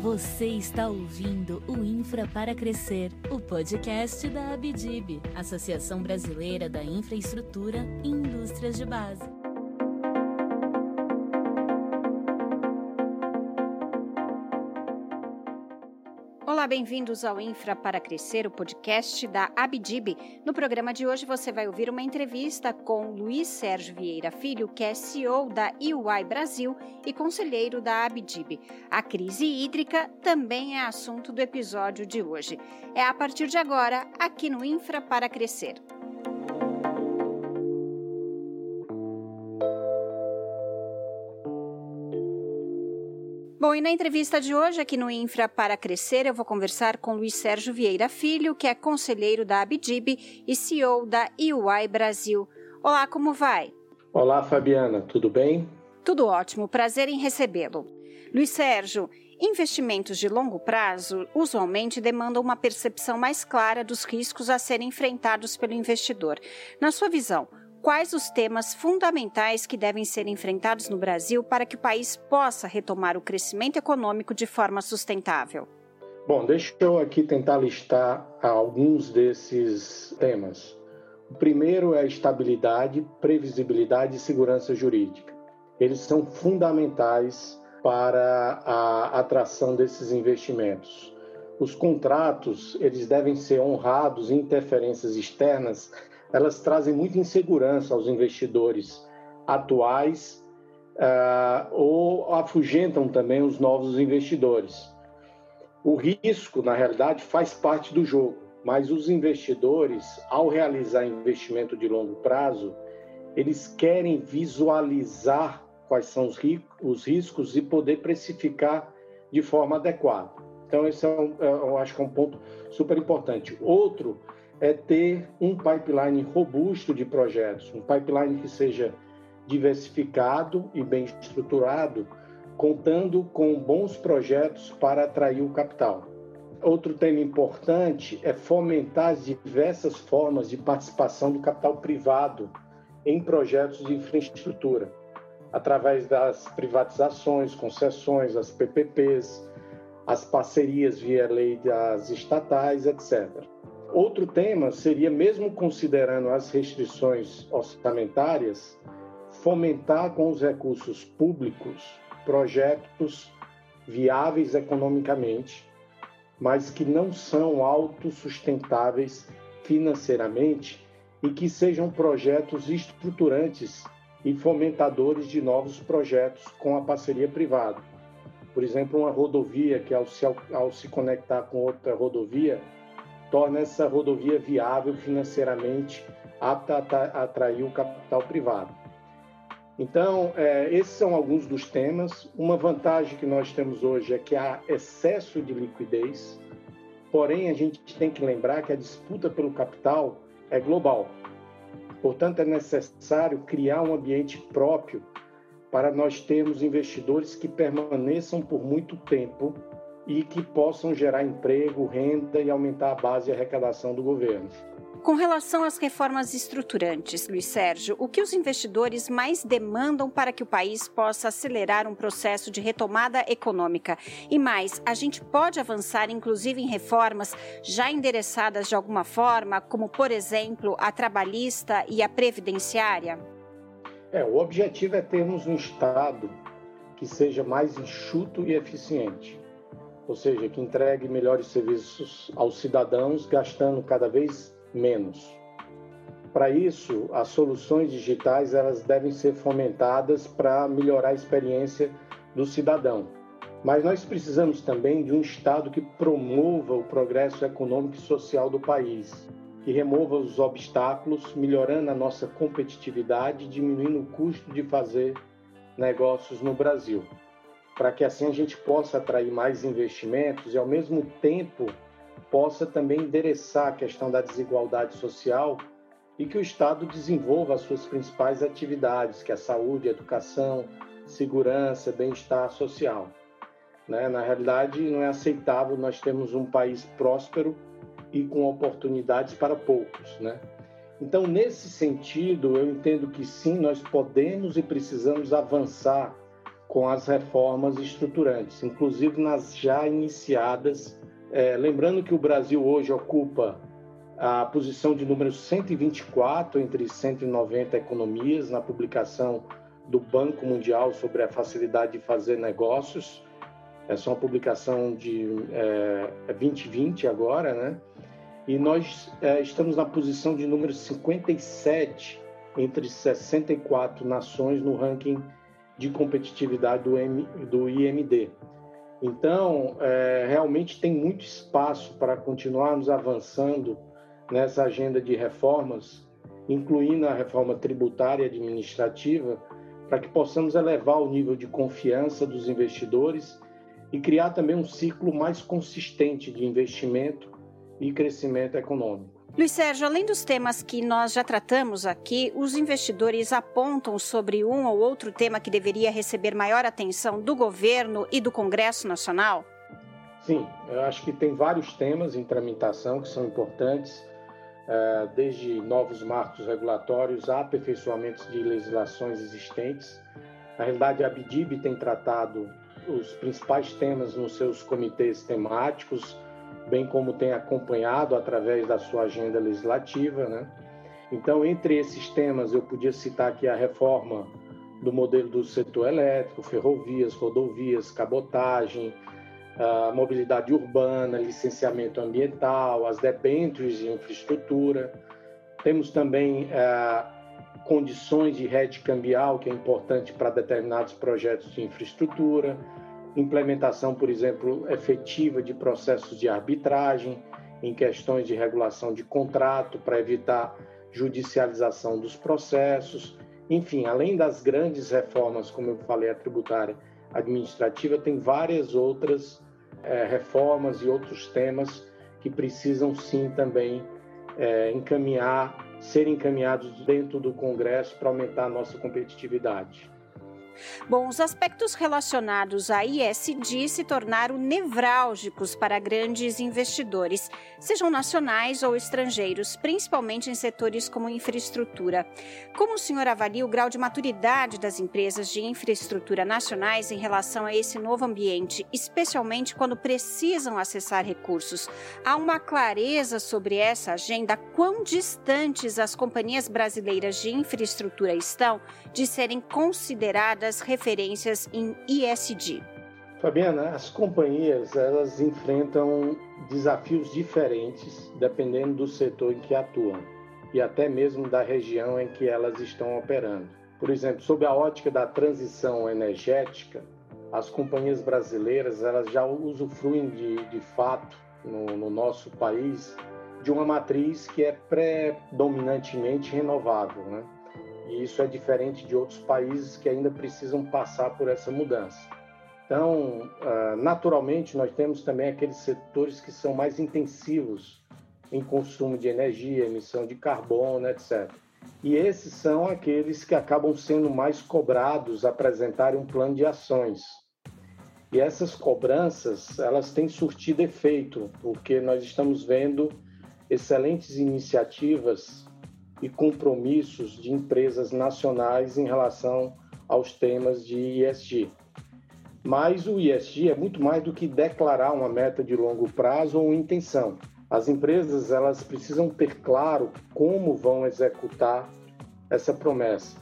Você está ouvindo o Infra para Crescer, o podcast da Abdib, Associação Brasileira da Infraestrutura e Indústrias de Base. Bem-vindos ao Infra para Crescer, o podcast da Abdib. No programa de hoje você vai ouvir uma entrevista com Luiz Sérgio Vieira Filho, que é CEO da UI Brasil e conselheiro da Abdib. A crise hídrica também é assunto do episódio de hoje. É a partir de agora, aqui no Infra para Crescer. Bom, e na entrevista de hoje aqui no Infra para Crescer, eu vou conversar com Luiz Sérgio Vieira Filho, que é conselheiro da Abdib e CEO da UI Brasil. Olá, como vai? Olá, Fabiana, tudo bem? Tudo ótimo, prazer em recebê-lo. Luiz Sérgio, investimentos de longo prazo usualmente demandam uma percepção mais clara dos riscos a serem enfrentados pelo investidor. Na sua visão, quais os temas fundamentais que devem ser enfrentados no Brasil para que o país possa retomar o crescimento econômico de forma sustentável? Bom, deixa eu aqui tentar listar alguns desses temas. O primeiro é estabilidade, previsibilidade e segurança jurídica. Eles são fundamentais para a atração desses investimentos. Os contratos, eles devem ser honrados interferências externas elas trazem muita insegurança aos investidores atuais uh, ou afugentam também os novos investidores. O risco, na realidade, faz parte do jogo, mas os investidores, ao realizar investimento de longo prazo, eles querem visualizar quais são os, os riscos e poder precificar de forma adequada. Então, esse é um, é, eu acho que é um ponto super importante. Outro é ter um pipeline robusto de projetos, um pipeline que seja diversificado e bem estruturado, contando com bons projetos para atrair o capital. Outro tema importante é fomentar as diversas formas de participação do capital privado em projetos de infraestrutura, através das privatizações, concessões, as PPPs, as parcerias via lei das estatais, etc. Outro tema seria, mesmo considerando as restrições orçamentárias, fomentar com os recursos públicos projetos viáveis economicamente, mas que não são autossustentáveis financeiramente e que sejam projetos estruturantes e fomentadores de novos projetos com a parceria privada. Por exemplo, uma rodovia que, ao se, ao se conectar com outra rodovia, torna essa rodovia viável financeiramente, apta a atrair o capital privado. Então, é, esses são alguns dos temas. Uma vantagem que nós temos hoje é que há excesso de liquidez, porém, a gente tem que lembrar que a disputa pelo capital é global. Portanto, é necessário criar um ambiente próprio para nós termos investidores que permaneçam por muito tempo e que possam gerar emprego, renda e aumentar a base de arrecadação do governo. Com relação às reformas estruturantes, Luiz Sérgio, o que os investidores mais demandam para que o país possa acelerar um processo de retomada econômica? E mais, a gente pode avançar inclusive em reformas já endereçadas de alguma forma, como, por exemplo, a trabalhista e a previdenciária? É, o objetivo é termos um Estado que seja mais enxuto e eficiente ou seja, que entregue melhores serviços aos cidadãos, gastando cada vez menos. Para isso, as soluções digitais elas devem ser fomentadas para melhorar a experiência do cidadão. Mas nós precisamos também de um Estado que promova o progresso econômico e social do país, que remova os obstáculos, melhorando a nossa competitividade e diminuindo o custo de fazer negócios no Brasil para que assim a gente possa atrair mais investimentos e, ao mesmo tempo, possa também endereçar a questão da desigualdade social e que o Estado desenvolva as suas principais atividades, que é a saúde, a educação, segurança, bem-estar social. Né? Na realidade, não é aceitável nós termos um país próspero e com oportunidades para poucos. Né? Então, nesse sentido, eu entendo que sim, nós podemos e precisamos avançar com as reformas estruturantes, inclusive nas já iniciadas. É, lembrando que o Brasil hoje ocupa a posição de número 124 entre 190 economias na publicação do Banco Mundial sobre a facilidade de fazer negócios. Essa é uma publicação de é, 2020 é agora, né? E nós é, estamos na posição de número 57 entre 64 nações no ranking de competitividade do, M, do IMD. Então, é, realmente tem muito espaço para continuarmos avançando nessa agenda de reformas, incluindo a reforma tributária e administrativa, para que possamos elevar o nível de confiança dos investidores e criar também um ciclo mais consistente de investimento e crescimento econômico. Luiz Sérgio, além dos temas que nós já tratamos aqui, os investidores apontam sobre um ou outro tema que deveria receber maior atenção do governo e do Congresso Nacional? Sim, eu acho que tem vários temas em tramitação que são importantes, é, desde novos marcos regulatórios a aperfeiçoamentos de legislações existentes. Na realidade, a BDIB tem tratado os principais temas nos seus comitês temáticos, bem como tem acompanhado através da sua agenda legislativa. Né? Então, entre esses temas, eu podia citar aqui a reforma do modelo do setor elétrico, ferrovias, rodovias, cabotagem, mobilidade urbana, licenciamento ambiental, as debêntures de infraestrutura. Temos também é, condições de rede cambial, que é importante para determinados projetos de infraestrutura, implementação, por exemplo, efetiva de processos de arbitragem em questões de regulação de contrato para evitar judicialização dos processos. Enfim, além das grandes reformas, como eu falei, a tributária administrativa, tem várias outras é, reformas e outros temas que precisam sim também é, encaminhar, ser encaminhados dentro do Congresso para aumentar a nossa competitividade. Bom, os aspectos relacionados à ISD se tornaram nevrálgicos para grandes investidores, sejam nacionais ou estrangeiros, principalmente em setores como infraestrutura. Como o senhor avalia o grau de maturidade das empresas de infraestrutura nacionais em relação a esse novo ambiente, especialmente quando precisam acessar recursos? Há uma clareza sobre essa agenda? Quão distantes as companhias brasileiras de infraestrutura estão de serem consideradas das referências em ISD? Fabiana, as companhias elas enfrentam desafios diferentes dependendo do setor em que atuam e até mesmo da região em que elas estão operando. Por exemplo, sob a ótica da transição energética, as companhias brasileiras elas já usufruem de, de fato no, no nosso país de uma matriz que é predominantemente renovável, né? E isso é diferente de outros países que ainda precisam passar por essa mudança. Então, ah, naturalmente, nós temos também aqueles setores que são mais intensivos em consumo de energia, emissão de carbono, etc. E esses são aqueles que acabam sendo mais cobrados a apresentarem um plano de ações. E essas cobranças, elas têm surtido efeito, porque nós estamos vendo excelentes iniciativas e compromissos de empresas nacionais em relação aos temas de ESG. Mas o ESG é muito mais do que declarar uma meta de longo prazo ou intenção. As empresas elas precisam ter claro como vão executar essa promessa.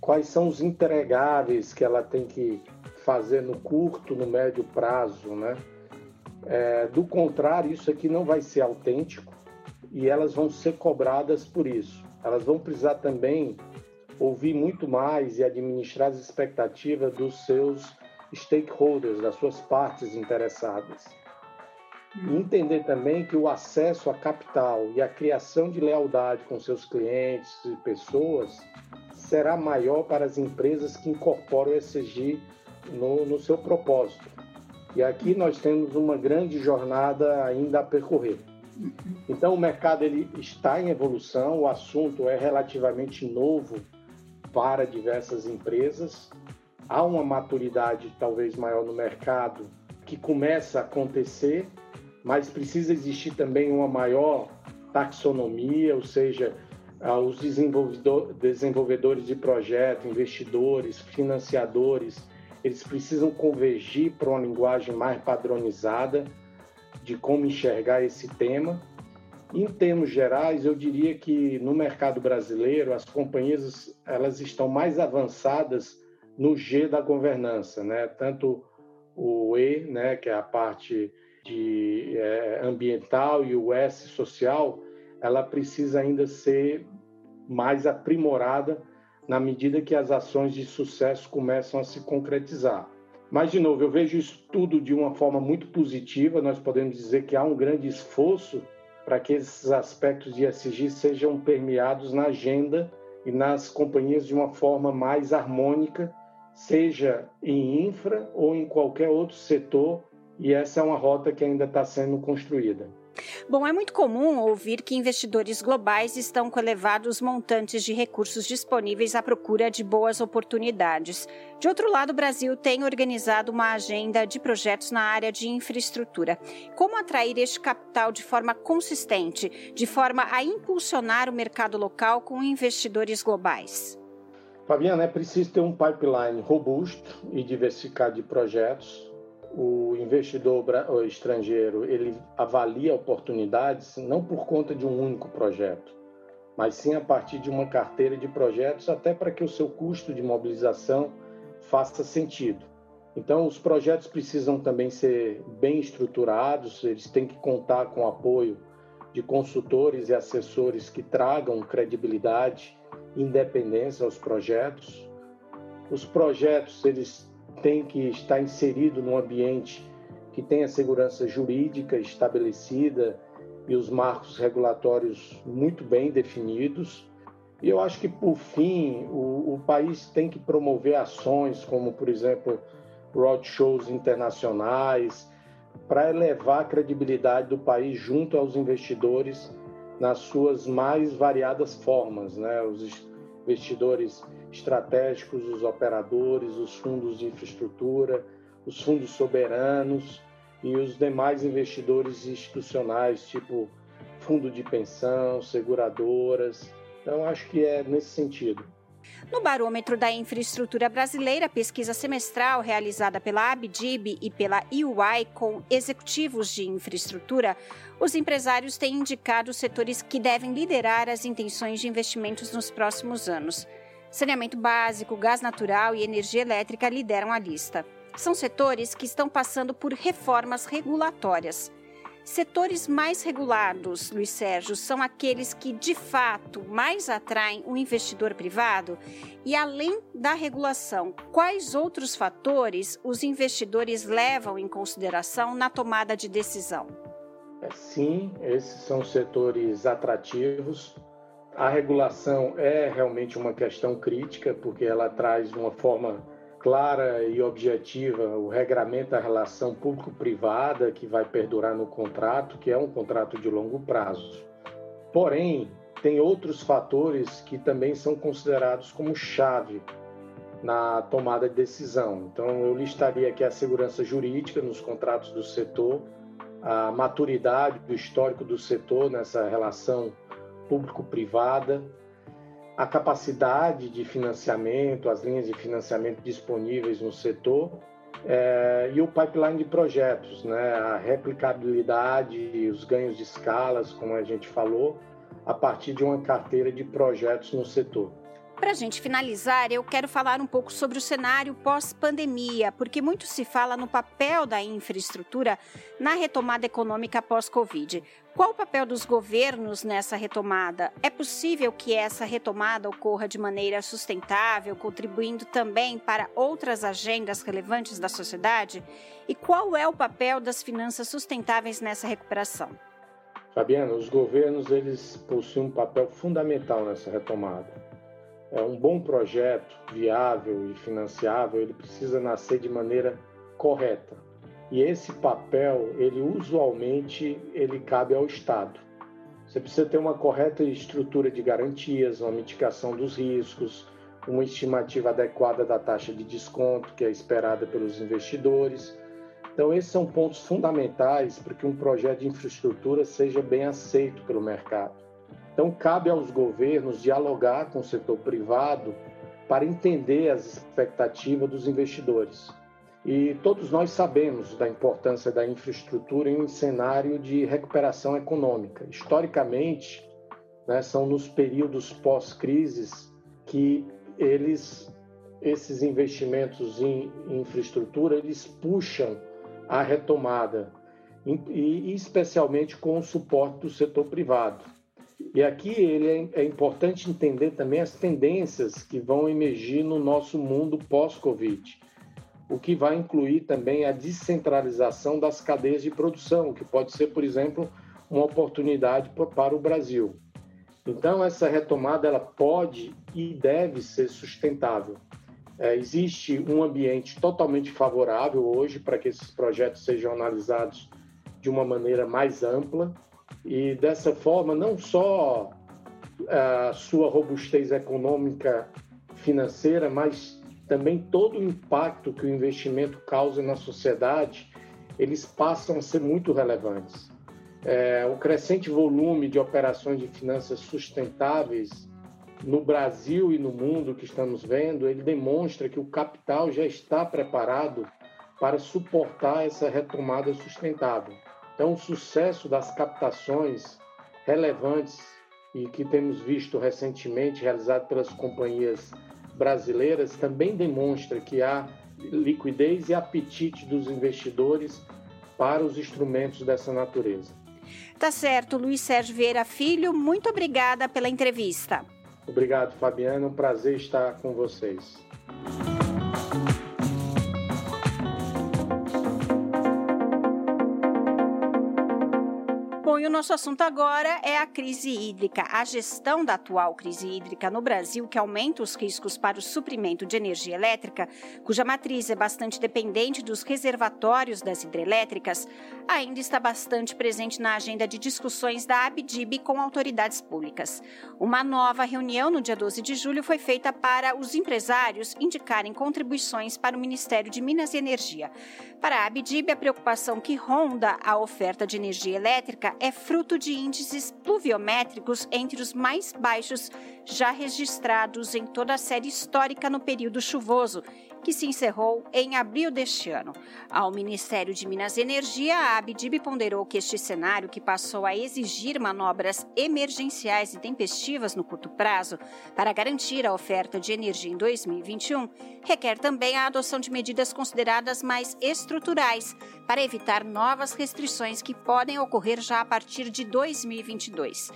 Quais são os entregáveis que ela tem que fazer no curto, no médio prazo, né? É, do contrário, isso aqui não vai ser autêntico e elas vão ser cobradas por isso. Elas vão precisar também ouvir muito mais e administrar as expectativas dos seus stakeholders, das suas partes interessadas. E entender também que o acesso a capital e a criação de lealdade com seus clientes e pessoas será maior para as empresas que incorporam o ESG no, no seu propósito. E aqui nós temos uma grande jornada ainda a percorrer. Então o mercado ele está em evolução, o assunto é relativamente novo para diversas empresas. Há uma maturidade talvez maior no mercado que começa a acontecer, mas precisa existir também uma maior taxonomia, ou seja, ah, os desenvolvedores de projeto, investidores, financiadores, eles precisam convergir para uma linguagem mais padronizada de como enxergar esse tema. Em termos gerais, eu diria que no mercado brasileiro as companhias elas estão mais avançadas no G da governança, né? Tanto o E, né, que é a parte de é, ambiental e o S social, ela precisa ainda ser mais aprimorada na medida que as ações de sucesso começam a se concretizar. Mas, de novo, eu vejo isso tudo de uma forma muito positiva. Nós podemos dizer que há um grande esforço para que esses aspectos de ESG sejam permeados na agenda e nas companhias de uma forma mais harmônica, seja em infra ou em qualquer outro setor, e essa é uma rota que ainda está sendo construída. Bom, é muito comum ouvir que investidores globais estão com elevados montantes de recursos disponíveis à procura de boas oportunidades. De outro lado, o Brasil tem organizado uma agenda de projetos na área de infraestrutura. Como atrair este capital de forma consistente, de forma a impulsionar o mercado local com investidores globais? Fabiana, é preciso ter um pipeline robusto e diversificado de projetos o investidor estrangeiro ele avalia oportunidades não por conta de um único projeto, mas sim a partir de uma carteira de projetos, até para que o seu custo de mobilização faça sentido. Então, os projetos precisam também ser bem estruturados, eles têm que contar com o apoio de consultores e assessores que tragam credibilidade independência aos projetos. Os projetos eles tem que estar inserido num ambiente que tenha segurança jurídica estabelecida e os marcos regulatórios muito bem definidos. E eu acho que, por fim, o, o país tem que promover ações como, por exemplo, roadshows internacionais, para elevar a credibilidade do país junto aos investidores nas suas mais variadas formas. Né? Os investidores estratégicos, os operadores, os fundos de infraestrutura, os fundos soberanos e os demais investidores institucionais, tipo fundo de pensão, seguradoras. Então, acho que é nesse sentido. No barômetro da infraestrutura brasileira, pesquisa semestral realizada pela Abdib e pela EY com executivos de infraestrutura, os empresários têm indicado os setores que devem liderar as intenções de investimentos nos próximos anos. Saneamento básico, gás natural e energia elétrica lideram a lista. São setores que estão passando por reformas regulatórias. Setores mais regulados, Luiz Sérgio, são aqueles que de fato mais atraem o investidor privado? E além da regulação, quais outros fatores os investidores levam em consideração na tomada de decisão? É, sim, esses são setores atrativos a regulação é realmente uma questão crítica, porque ela traz uma forma clara e objetiva o regramento da relação público-privada que vai perdurar no contrato, que é um contrato de longo prazo. Porém, tem outros fatores que também são considerados como chave na tomada de decisão. Então, eu listaria aqui a segurança jurídica nos contratos do setor, a maturidade do histórico do setor nessa relação público-privada, a capacidade de financiamento, as linhas de financiamento disponíveis no setor é, e o pipeline de projetos, né? a replicabilidade os ganhos de escalas, como a gente falou, a partir de uma carteira de projetos no setor. Para a gente finalizar, eu quero falar um pouco sobre o cenário pós-pandemia, porque muito se fala no papel da infraestrutura na retomada econômica pós-Covid. Qual o papel dos governos nessa retomada? É possível que essa retomada ocorra de maneira sustentável, contribuindo também para outras agendas relevantes da sociedade? E qual é o papel das finanças sustentáveis nessa recuperação? Fabiana, os governos eles possuem um papel fundamental nessa retomada é, um bom projeto viável e financiável, ele precisa nascer de maneira correta. E esse papel, ele usualmente ele cabe ao Estado. Você precisa ter uma correta estrutura de garantias, uma mitigação dos riscos, uma estimativa adequada da taxa de desconto que é esperada pelos investidores. Então, esses são pontos fundamentais para que um projeto de infraestrutura seja bem aceito pelo mercado. Então, cabe aos governos dialogar com o setor privado para entender as expectativas dos investidores. E todos nós sabemos da importância da infraestrutura em um cenário de recuperação econômica. Historicamente, né, são nos períodos pós-crises que eles, esses investimentos em infraestrutura, eles puxam a retomada, e especialmente com o suporte do setor privado. E aqui ele é, é importante entender também as tendências que vão emergir no nosso mundo pós-Covid, o que vai incluir também a descentralização das cadeias de produção, que pode ser, por exemplo, uma oportunidade para o Brasil. Então, essa retomada ela pode e deve ser sustentável. É, existe um ambiente totalmente favorável hoje para que esses projetos sejam analisados de uma maneira mais ampla e dessa forma não só a sua robustez econômica financeira, mas também todo o impacto que o investimento causa na sociedade, eles passam a ser muito relevantes. É, o crescente volume de operações de finanças sustentáveis no Brasil e no mundo que estamos vendo, ele demonstra que o capital já está preparado para suportar essa retomada sustentável. Então, o sucesso das captações relevantes e que temos visto recentemente realizado pelas companhias brasileiras também demonstra que há liquidez e apetite dos investidores para os instrumentos dessa natureza. Tá certo, Luiz Sérgio Vieira Filho, muito obrigada pela entrevista. Obrigado, Fabiana, um prazer estar com vocês. Bom, e o nosso assunto agora é a crise hídrica. A gestão da atual crise hídrica no Brasil, que aumenta os riscos para o suprimento de energia elétrica, cuja matriz é bastante dependente dos reservatórios das hidrelétricas, ainda está bastante presente na agenda de discussões da ABDIB com autoridades públicas. Uma nova reunião no dia 12 de julho foi feita para os empresários indicarem contribuições para o Ministério de Minas e Energia. Para a ABDIB, a preocupação que ronda a oferta de energia elétrica é fruto de índices pluviométricos entre os mais baixos já registrados em toda a série histórica no período chuvoso, que se encerrou em abril deste ano. Ao Ministério de Minas e Energia, a Abdib ponderou que este cenário, que passou a exigir manobras emergenciais e tempestivas no curto prazo para garantir a oferta de energia em 2021, requer também a adoção de medidas consideradas mais estruturais para evitar novas restrições que podem ocorrer já a partir de 2022.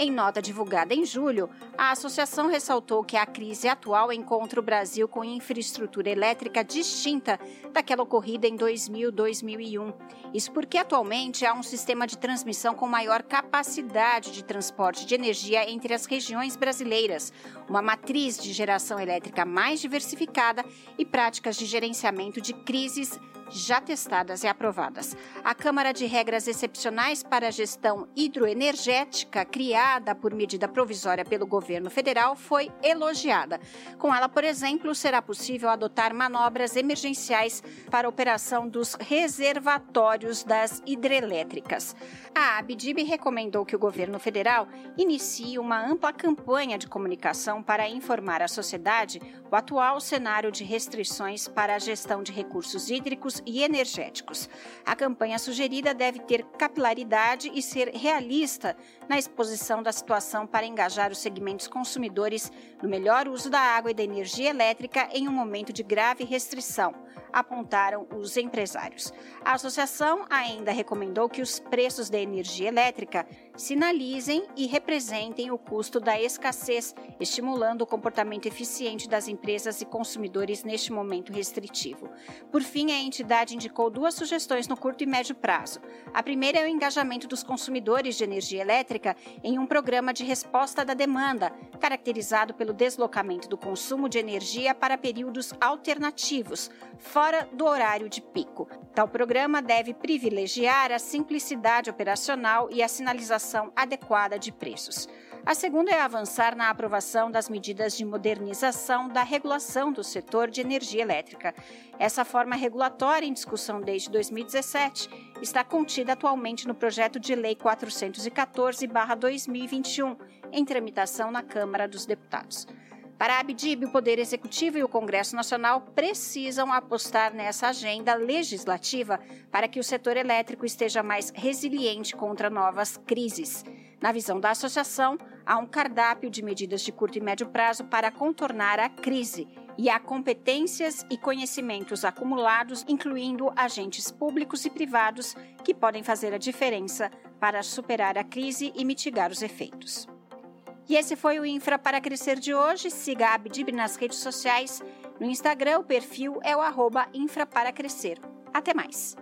Em nota divulgada em julho, a associação ressaltou que a crise atual encontra o Brasil com infraestrutura elétrica distinta daquela ocorrida em 2000-2001. Isso porque atualmente há um sistema de transmissão com maior capacidade de transporte de energia entre as regiões brasileiras, uma matriz de geração elétrica mais diversificada e práticas de gerenciamento de crises já testadas e aprovadas. A Câmara de Regras Excepcionais para a Gestão Hidroenergética, criada por medida provisória pelo governo federal, foi elogiada. Com ela, por exemplo, será possível adotar manobras emergenciais para a operação dos reservatórios das hidrelétricas. A Abdib recomendou que o governo federal inicie uma ampla campanha de comunicação para informar a sociedade o atual cenário de restrições para a gestão de recursos hídricos e energéticos. A campanha sugerida deve ter capilaridade e ser realista na exposição da situação para engajar os segmentos consumidores no melhor uso da água e da energia elétrica em um momento de grave restrição, apontaram os empresários. A associação ainda recomendou que os preços da energia elétrica sinalizem e representem o custo da escassez, estimulando o comportamento eficiente das empresas e consumidores neste momento restritivo. Por fim, a entidade indicou duas sugestões no curto e médio prazo. A primeira é o engajamento dos consumidores de energia elétrica em um programa de resposta da demanda, caracterizado pelo deslocamento do consumo de energia para períodos alternativos, fora do horário de pico. Tal programa deve privilegiar a simplicidade operacional e a sinalização adequada de preços. A segunda é avançar na aprovação das medidas de modernização da regulação do setor de energia elétrica. Essa forma regulatória, em discussão desde 2017, está contida atualmente no projeto de Lei 414-2021, em tramitação na Câmara dos Deputados. Para a Abdib, o Poder Executivo e o Congresso Nacional precisam apostar nessa agenda legislativa para que o setor elétrico esteja mais resiliente contra novas crises. Na visão da associação, há um cardápio de medidas de curto e médio prazo para contornar a crise e há competências e conhecimentos acumulados, incluindo agentes públicos e privados, que podem fazer a diferença para superar a crise e mitigar os efeitos. E esse foi o Infra para Crescer de hoje. Siga a Abdib nas redes sociais. No Instagram, o perfil é o arroba Infra para Crescer. Até mais!